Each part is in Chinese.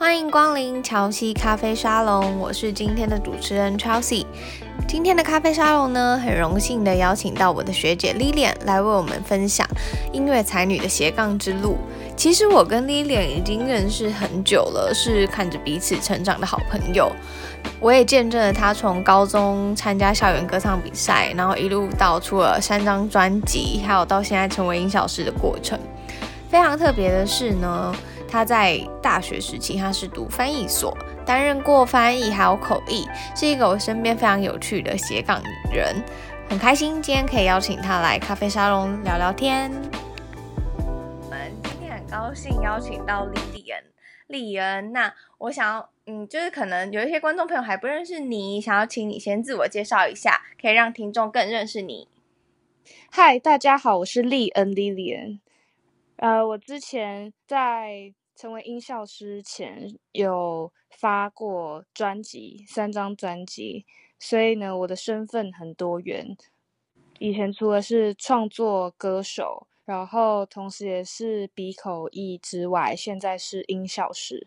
欢迎光临乔西咖啡沙龙，我是今天的主持人 Chelsea。今天的咖啡沙龙呢，很荣幸的邀请到我的学姐 Lilian 来为我们分享音乐才女的斜杠之路。其实我跟 Lilian 已经认识很久了，是看着彼此成长的好朋友。我也见证了她从高中参加校园歌唱比赛，然后一路到出了三张专辑，还有到现在成为音效师的过程。非常特别的是呢。他在大学时期，他是读翻译所，担任过翻译还有口译，是一个我身边非常有趣的斜杠人，很开心今天可以邀请他来咖啡沙龙聊聊天。我们今天很高兴邀请到莉恩，莉恩。那我想要，嗯，就是可能有一些观众朋友还不认识你，想要请你先自我介绍一下，可以让听众更认识你。嗨，大家好，我是丽恩 Lilian。呃，我之前在成为音效师前有发过专辑，三张专辑，所以呢，我的身份很多元。以前除了是创作歌手，然后同时也是鼻口译之外，现在是音效师。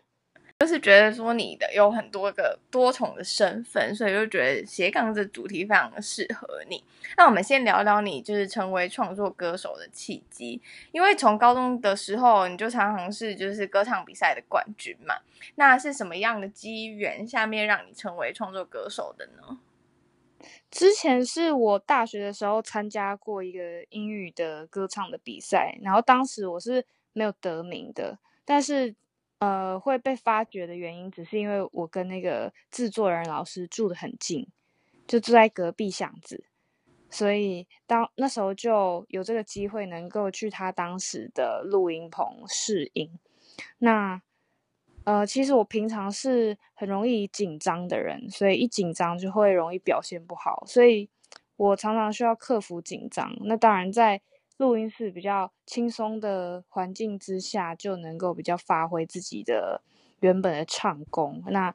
就是觉得说你的有很多个多重的身份，所以就觉得斜杠这主题非常的适合你。那我们先聊聊你就是成为创作歌手的契机，因为从高中的时候你就常常是就是歌唱比赛的冠军嘛。那是什么样的机缘下面让你成为创作歌手的呢？之前是我大学的时候参加过一个英语的歌唱的比赛，然后当时我是没有得名的，但是。呃，会被发掘的原因，只是因为我跟那个制作人老师住得很近，就住在隔壁巷子，所以当那时候就有这个机会能够去他当时的录音棚试音。那呃，其实我平常是很容易紧张的人，所以一紧张就会容易表现不好，所以我常常需要克服紧张。那当然在。录音室比较轻松的环境之下，就能够比较发挥自己的原本的唱功。那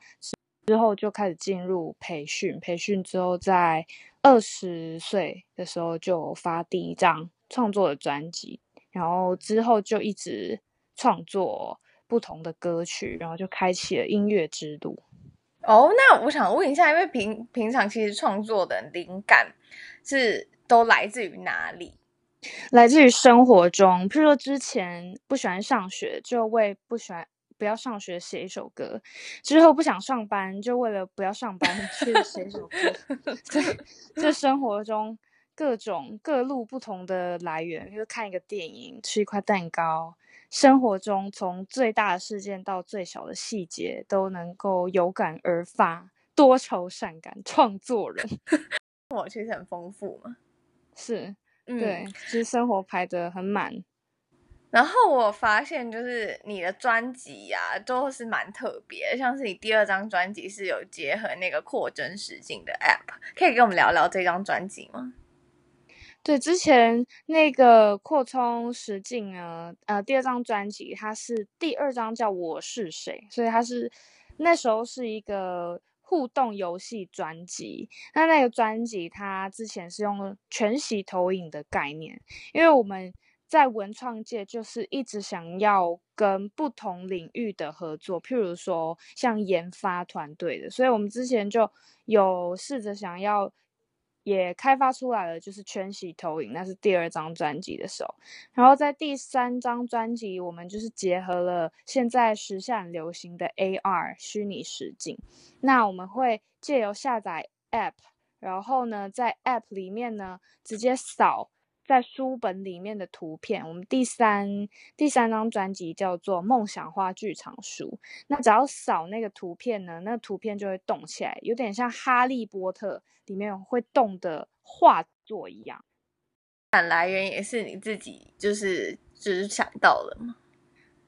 之后就开始进入培训，培训之后在二十岁的时候就发第一张创作的专辑，然后之后就一直创作不同的歌曲，然后就开启了音乐之路。哦，那我想问一下，因为平平常其实创作的灵感是都来自于哪里？来自于生活中，譬如说之前不喜欢上学，就为不喜欢不要上学写一首歌；之后不想上班，就为了不要上班 去写一首歌。这生活中各种各路不同的来源，就是看一个电影，吃一块蛋糕，生活中从最大的事件到最小的细节，都能够有感而发，多愁善感，创作人。我其实很丰富嘛，是。对，其实生活排的很满。然后我发现，就是你的专辑呀，都是蛮特别，像是你第二张专辑是有结合那个扩增实境的 App，可以跟我们聊聊这张专辑吗？对，之前那个扩充实境呢，呃，第二张专辑它是第二张叫我是谁，所以它是那时候是一个。互动游戏专辑，那那个专辑它之前是用全息投影的概念，因为我们在文创界就是一直想要跟不同领域的合作，譬如说像研发团队的，所以我们之前就有试着想要。也开发出来了，就是全息投影，那是第二张专辑的时候。然后在第三张专辑，我们就是结合了现在时下流行的 AR 虚拟实境。那我们会借由下载 App，然后呢，在 App 里面呢，直接扫。在书本里面的图片，我们第三第三张专辑叫做《梦想花剧场书》。那只要扫那个图片呢，那个图片就会动起来，有点像《哈利波特》里面会动的画作一样。灵感来源也是你自己就是就是想到了吗？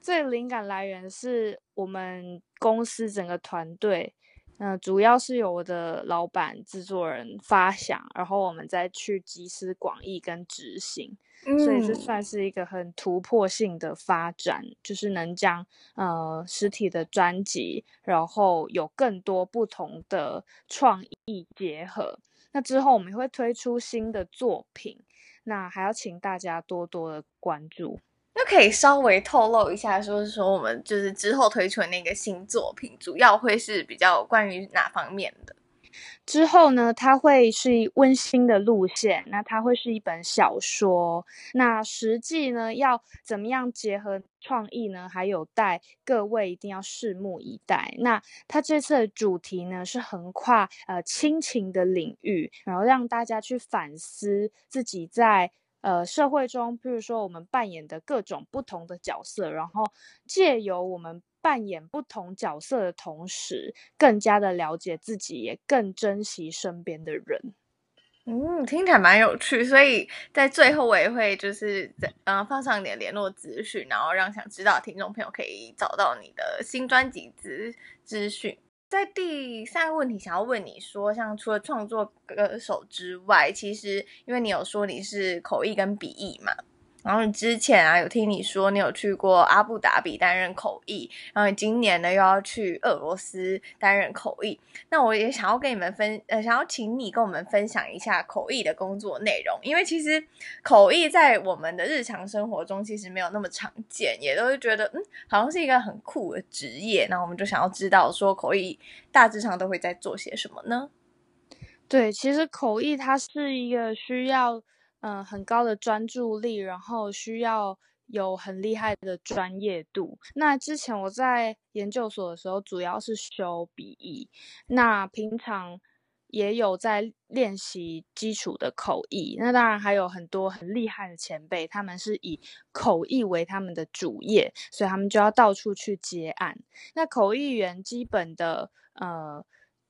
这灵感来源是我们公司整个团队。嗯、呃，主要是由我的老板、制作人发想，然后我们再去集思广益跟执行，嗯，所以这算是一个很突破性的发展，就是能将呃实体的专辑，然后有更多不同的创意结合。那之后我们会推出新的作品，那还要请大家多多的关注。那可以稍微透露一下，说是说我们就是之后推出的那个新作品，主要会是比较关于哪方面的？之后呢，它会是一温馨的路线，那它会是一本小说。那实际呢，要怎么样结合创意呢？还有待各位一定要拭目以待。那它这次的主题呢，是横跨呃亲情的领域，然后让大家去反思自己在呃社会中，比如说我们扮演的各种不同的角色，然后借由我们。扮演不同角色的同时，更加的了解自己，也更珍惜身边的人。嗯，听起来蛮有趣，所以在最后我也会就是在嗯放上你的联络资讯，然后让想知道的听众朋友可以找到你的新专辑资资讯。在第三个问题，想要问你说，像除了创作歌手之外，其实因为你有说你是口译跟笔译嘛。然后你之前啊，有听你说你有去过阿布达比担任口译，然后你今年呢又要去俄罗斯担任口译。那我也想要跟你们分，呃，想要请你跟我们分享一下口译的工作内容，因为其实口译在我们的日常生活中其实没有那么常见，也都会觉得嗯，好像是一个很酷的职业。那我们就想要知道说口译大致上都会在做些什么呢？对，其实口译它是一个需要。嗯，很高的专注力，然后需要有很厉害的专业度。那之前我在研究所的时候，主要是修笔译，那平常也有在练习基础的口译。那当然还有很多很厉害的前辈，他们是以口译为他们的主业，所以他们就要到处去接案。那口译员基本的呃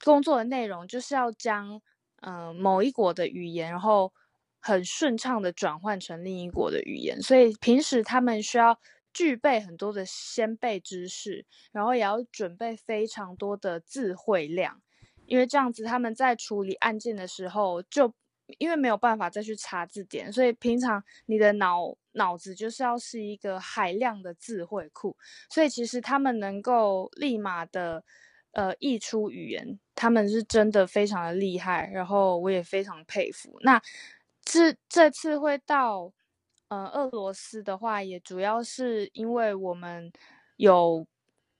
工作的内容，就是要将嗯、某一国的语言，然后很顺畅的转换成另一国的语言，所以平时他们需要具备很多的先备知识，然后也要准备非常多的词汇量，因为这样子他们在处理案件的时候，就因为没有办法再去查字典，所以平常你的脑脑子就是要是一个海量的词汇库，所以其实他们能够立马的呃译出语言，他们是真的非常的厉害，然后我也非常佩服。那这这次会到，呃，俄罗斯的话，也主要是因为我们有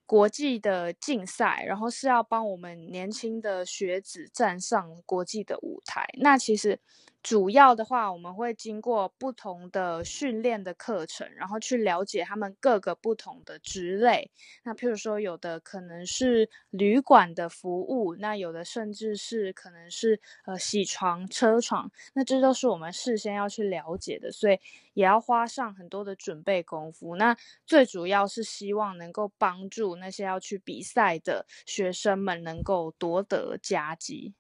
国际的竞赛，然后是要帮我们年轻的学子站上国际的舞台。那其实。主要的话，我们会经过不同的训练的课程，然后去了解他们各个不同的职类。那譬如说，有的可能是旅馆的服务，那有的甚至是可能是呃洗床、车床，那这都是我们事先要去了解的，所以也要花上很多的准备功夫。那最主要是希望能够帮助那些要去比赛的学生们能够夺得佳绩。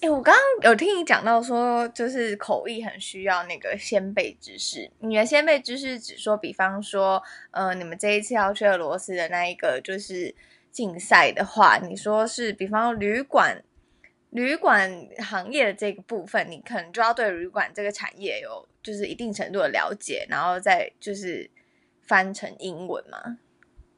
哎，我刚刚有听你讲到说，就是口译很需要那个先备知识。你的先备知识只说，比方说，呃，你们这一次要去俄罗斯的那一个就是竞赛的话，你说是，比方旅馆、旅馆行业的这个部分，你可能就要对旅馆这个产业有就是一定程度的了解，然后再就是翻成英文嘛。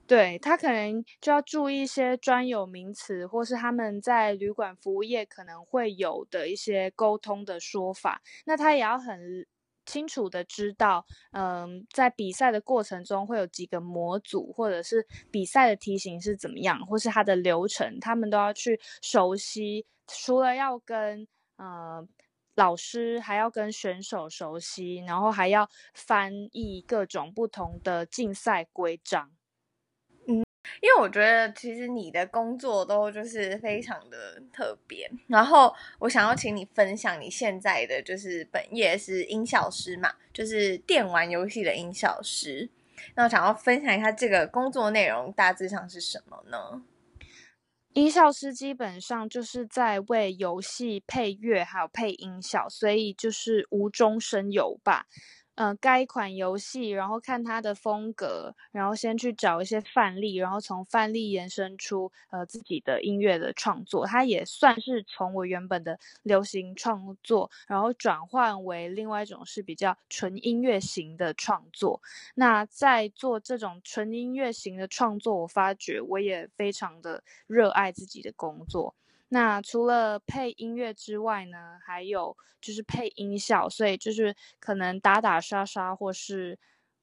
对，他可能就要注意一些专有名词，或是他们在旅馆服务业可能会有的一些沟通的说法。那他也要很清楚的知道，嗯，在比赛的过程中会有几个模组，或者是比赛的题型是怎么样，或是它的流程，他们都要去熟悉。除了要跟嗯老师，还要跟选手熟悉，然后还要翻译各种不同的竞赛规章。因为我觉得其实你的工作都就是非常的特别，然后我想要请你分享你现在的就是本业是音效师嘛，就是电玩游戏的音效师。那我想要分享一下这个工作内容大致上是什么呢？音效师基本上就是在为游戏配乐还有配音效，所以就是无中生有吧。呃，该款游戏，然后看它的风格，然后先去找一些范例，然后从范例延伸出呃自己的音乐的创作。它也算是从我原本的流行创作，然后转换为另外一种是比较纯音乐型的创作。那在做这种纯音乐型的创作，我发觉我也非常的热爱自己的工作。那除了配音乐之外呢，还有就是配音效，所以就是可能打打杀杀或是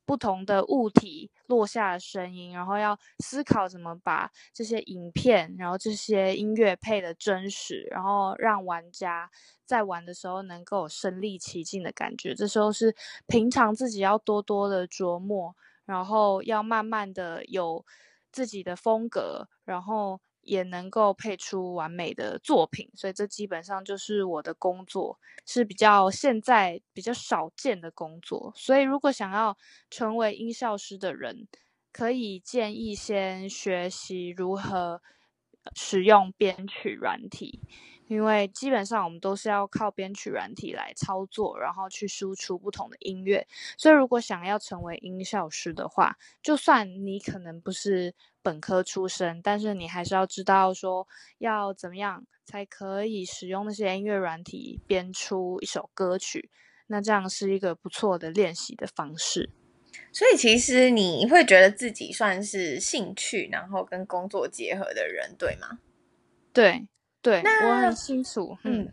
不同的物体落下的声音，然后要思考怎么把这些影片，然后这些音乐配得真实，然后让玩家在玩的时候能够身临其境的感觉。这时候是平常自己要多多的琢磨，然后要慢慢的有自己的风格，然后。也能够配出完美的作品，所以这基本上就是我的工作，是比较现在比较少见的工作。所以如果想要成为音效师的人，可以建议先学习如何使用编曲软体。因为基本上我们都是要靠编曲软体来操作，然后去输出不同的音乐。所以如果想要成为音效师的话，就算你可能不是本科出身，但是你还是要知道说要怎么样才可以使用那些音乐软体编出一首歌曲。那这样是一个不错的练习的方式。所以其实你会觉得自己算是兴趣，然后跟工作结合的人，对吗？对。对，那我很清楚。嗯，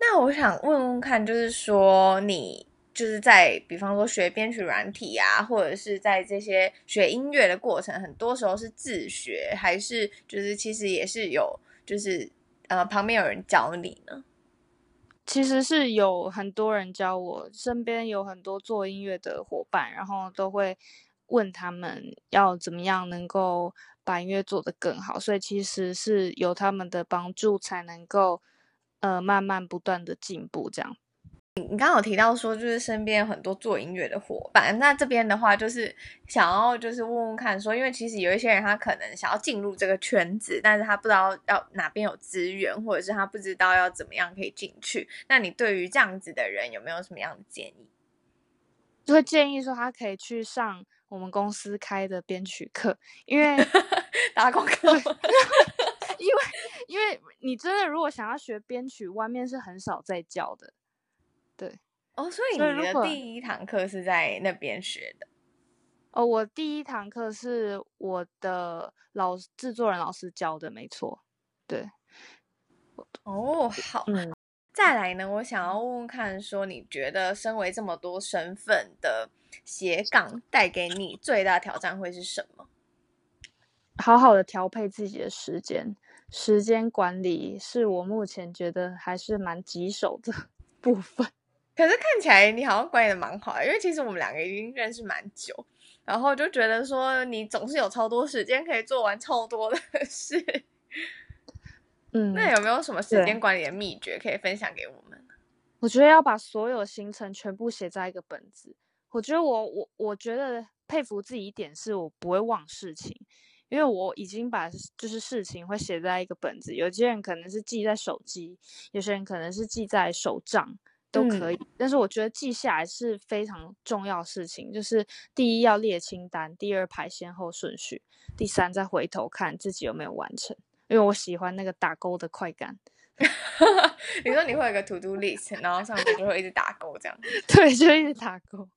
那我想问问看，就是说你就是在比方说学编曲软体啊，或者是在这些学音乐的过程，很多时候是自学，还是就是其实也是有，就是呃旁边有人教你呢？其实是有很多人教我，身边有很多做音乐的伙伴，然后都会问他们要怎么样能够。把音乐做得更好，所以其实是有他们的帮助，才能够呃慢慢不断的进步。这样，你刚刚有提到说，就是身边有很多做音乐的伙伴，那这边的话就是想要就是问问看说，因为其实有一些人他可能想要进入这个圈子，但是他不知道要哪边有资源，或者是他不知道要怎么样可以进去。那你对于这样子的人有没有什么样的建议？就会建议说他可以去上我们公司开的编曲课，因为。打广告，因为因为你真的如果想要学编曲，外面是很少在教的，对哦，所以你的第一堂课是在那边学的？哦，我第一堂课是我的老制作人老师教的，没错，对。哦，好，嗯，再来呢，我想要问问看，说你觉得身为这么多身份的斜杠，带给你最大挑战会是什么？好好的调配自己的时间，时间管理是我目前觉得还是蛮棘手的 部分。可是看起来你好像管理的蛮好的，因为其实我们两个已经认识蛮久，然后就觉得说你总是有超多时间可以做完超多的事。嗯，那有没有什么时间管理的秘诀可以分享给我们？我觉得要把所有行程全部写在一个本子。我觉得我我我觉得佩服自己一点是我不会忘事情。因为我已经把就是事情会写在一个本子，有些人可能是记在手机，有些人可能是记在手账，都可以。嗯。但是我觉得记下来是非常重要的事情，就是第一要列清单，第二排先后顺序，第三再回头看自己有没有完成。因为我喜欢那个打勾的快感。你说你会有个 to do list，然后上面就会一直打勾这样？对，就一直打勾。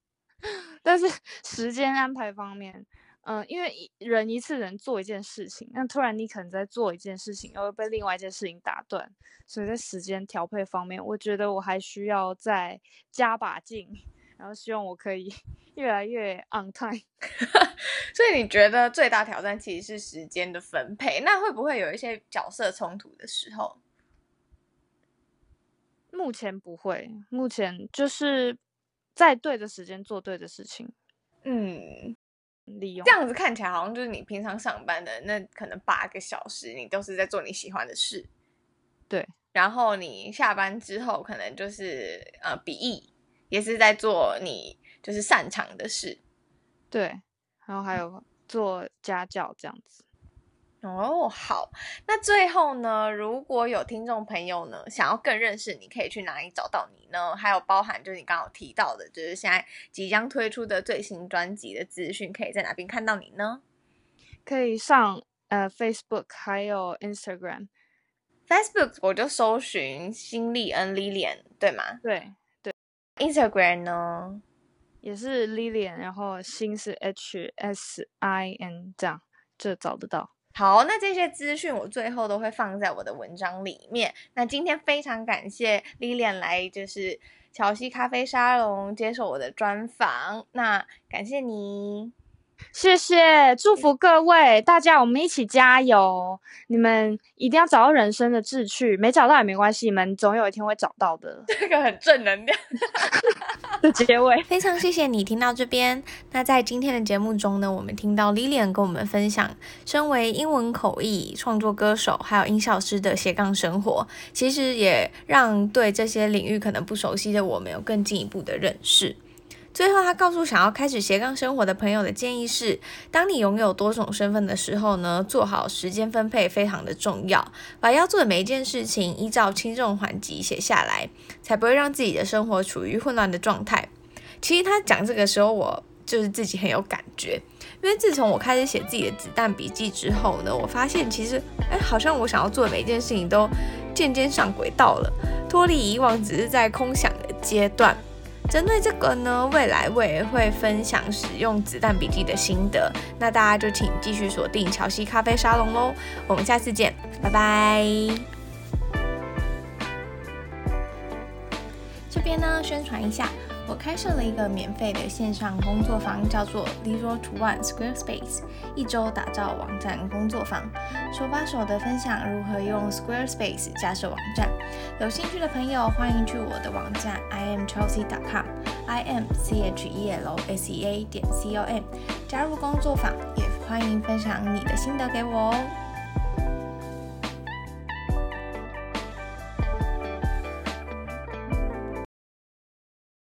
但是时间安排方面。嗯，因为人一次能做一件事情，那突然你可能在做一件事情，又会被另外一件事情打断，所以在时间调配方面，我觉得我还需要再加把劲，然后希望我可以 越来越 on time。所以你觉得最大挑战其实是时间的分配，那会不会有一些角色冲突的时候？目前不会，目前就是在对的时间做对的事情。嗯。利用。这样子看起来好像就是你平常上班的那可能八个小时，你都是在做你喜欢的事，对。然后你下班之后，可能就是呃笔译，也是在做你就是擅长的事，对。然后还有做家教这样子。哦，好，那最后呢，如果有听众朋友呢想要更认识你，可以去哪里找到你呢？还有包含就是你刚刚提到的，就是现在即将推出的最新专辑的资讯，可以在哪边看到你呢？可以上呃 Facebook 还有 Instagram。Facebook 我就搜寻新丽恩 Lilian，对吗？对对。Instagram 呢也是 Lilian，然后新是 H S I N 这样就找得到。好，那这些资讯我最后都会放在我的文章里面。那今天非常感谢 Lilian 来，就是乔西咖啡沙龙接受我的专访。那感谢你。谢谢，祝福各位大家，我们一起加油！你们一定要找到人生的志趣，没找到也没关系，你们总有一天会找到的。这个很正能量的 结尾。非常谢谢你听到这边。那在今天的节目中呢，我们听到 Lilian 跟我们分享，身为英文口译、创作歌手还有音效师的斜杠生活，其实也让对这些领域可能不熟悉的我们有更进一步的认识。最后，他告诉想要开始斜杠生活的朋友的建议是：当你拥有多种身份的时候呢，做好时间分配非常的重要，把要做的每一件事情依照轻重缓急写下来，才不会让自己的生活处于混乱的状态。其实他讲这个时候，我就是自己很有感觉，因为自从我开始写自己的子弹笔记之后呢，我发现其实，哎，好像我想要做的每一件事情都渐渐上轨道了，脱离以往只是在空想的阶段。针对这个呢，未来我也会分享使用子弹笔记的心得，那大家就请继续锁定乔西咖啡沙龙喽，我们下次见，拜拜。这边呢，宣传一下。我开设了一个免费的线上工作坊，叫做 Zero to One Squarespace，一周打造网站工作坊，手把手的分享如何用 Squarespace 架设网站。有兴趣的朋友欢迎去我的网站 i m chelsea. com i m c h e l s e a 点 c o m 加入工作坊，也欢迎分享你的心得给我哦。